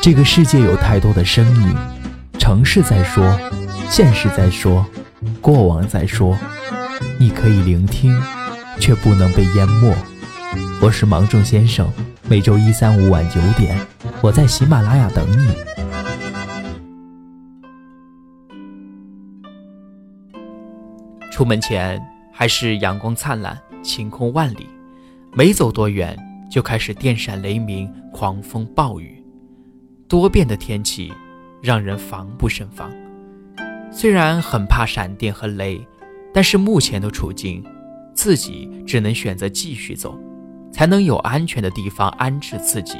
这个世界有太多的声音，城市在说，现实在说，过往在说，你可以聆听，却不能被淹没。我是芒种先生，每周一、三、五晚九点，我在喜马拉雅等你。出门前还是阳光灿烂，晴空万里，没走多远就开始电闪雷鸣，狂风暴雨。多变的天气让人防不胜防，虽然很怕闪电和雷，但是目前的处境，自己只能选择继续走，才能有安全的地方安置自己。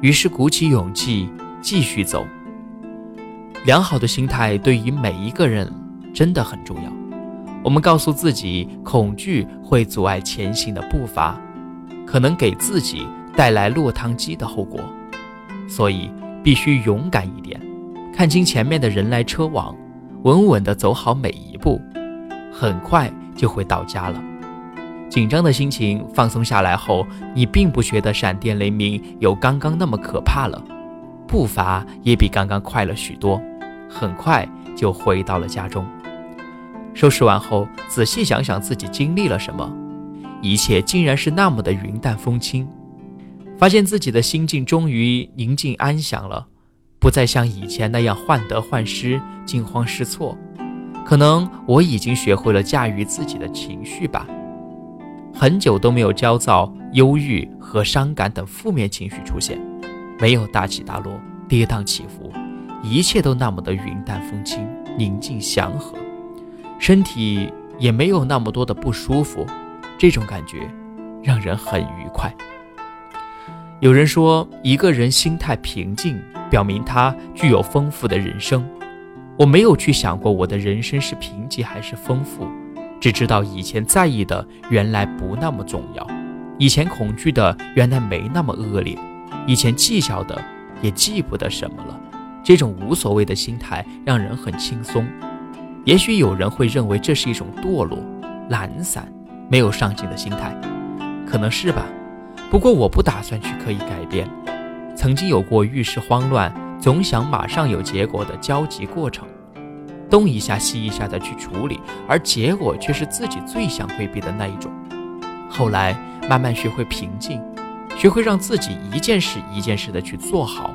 于是鼓起勇气继续走。良好的心态对于每一个人真的很重要。我们告诉自己，恐惧会阻碍前行的步伐，可能给自己带来落汤鸡的后果，所以。必须勇敢一点，看清前面的人来车往，稳稳地走好每一步，很快就会到家了。紧张的心情放松下来后，你并不觉得闪电雷鸣有刚刚那么可怕了，步伐也比刚刚快了许多，很快就回到了家中。收拾完后，仔细想想自己经历了什么，一切竟然是那么的云淡风轻。发现自己的心境终于宁静安详了，不再像以前那样患得患失、惊慌失措。可能我已经学会了驾驭自己的情绪吧。很久都没有焦躁、忧郁和伤感等负面情绪出现，没有大起大落、跌宕起伏，一切都那么的云淡风轻、宁静祥和，身体也没有那么多的不舒服。这种感觉让人很愉快。有人说，一个人心态平静，表明他具有丰富的人生。我没有去想过我的人生是贫瘠还是丰富，只知道以前在意的原来不那么重要，以前恐惧的原来没那么恶劣，以前计较的也记不得什么了。这种无所谓的心态让人很轻松。也许有人会认为这是一种堕落、懒散、没有上进的心态，可能是吧。不过我不打算去刻意改变，曾经有过遇事慌乱，总想马上有结果的焦急过程，东一下西一下的去处理，而结果却是自己最想规避的那一种。后来慢慢学会平静，学会让自己一件事一件事的去做好，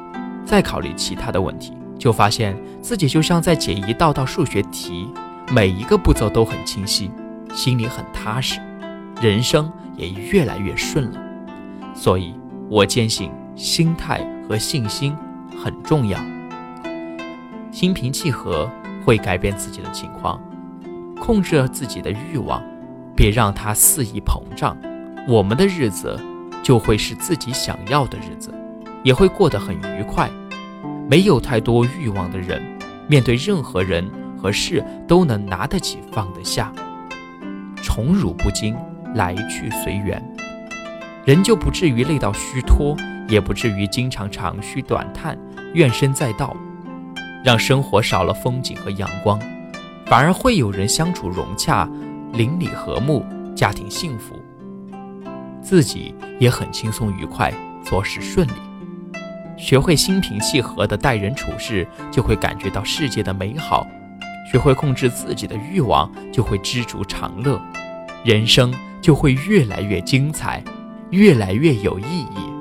再考虑其他的问题，就发现自己就像在解一道道数学题，每一个步骤都很清晰，心里很踏实，人生也越来越顺了。所以，我坚信心态和信心很重要。心平气和会改变自己的情况，控制自己的欲望，别让它肆意膨胀，我们的日子就会是自己想要的日子，也会过得很愉快。没有太多欲望的人，面对任何人和事都能拿得起放得下，宠辱不惊，来去随缘。人就不至于累到虚脱，也不至于经常长吁短叹、怨声载道，让生活少了风景和阳光，反而会有人相处融洽、邻里和睦、家庭幸福，自己也很轻松愉快，做事顺利。学会心平气和的待人处事，就会感觉到世界的美好；学会控制自己的欲望，就会知足常乐，人生就会越来越精彩。越来越有意义。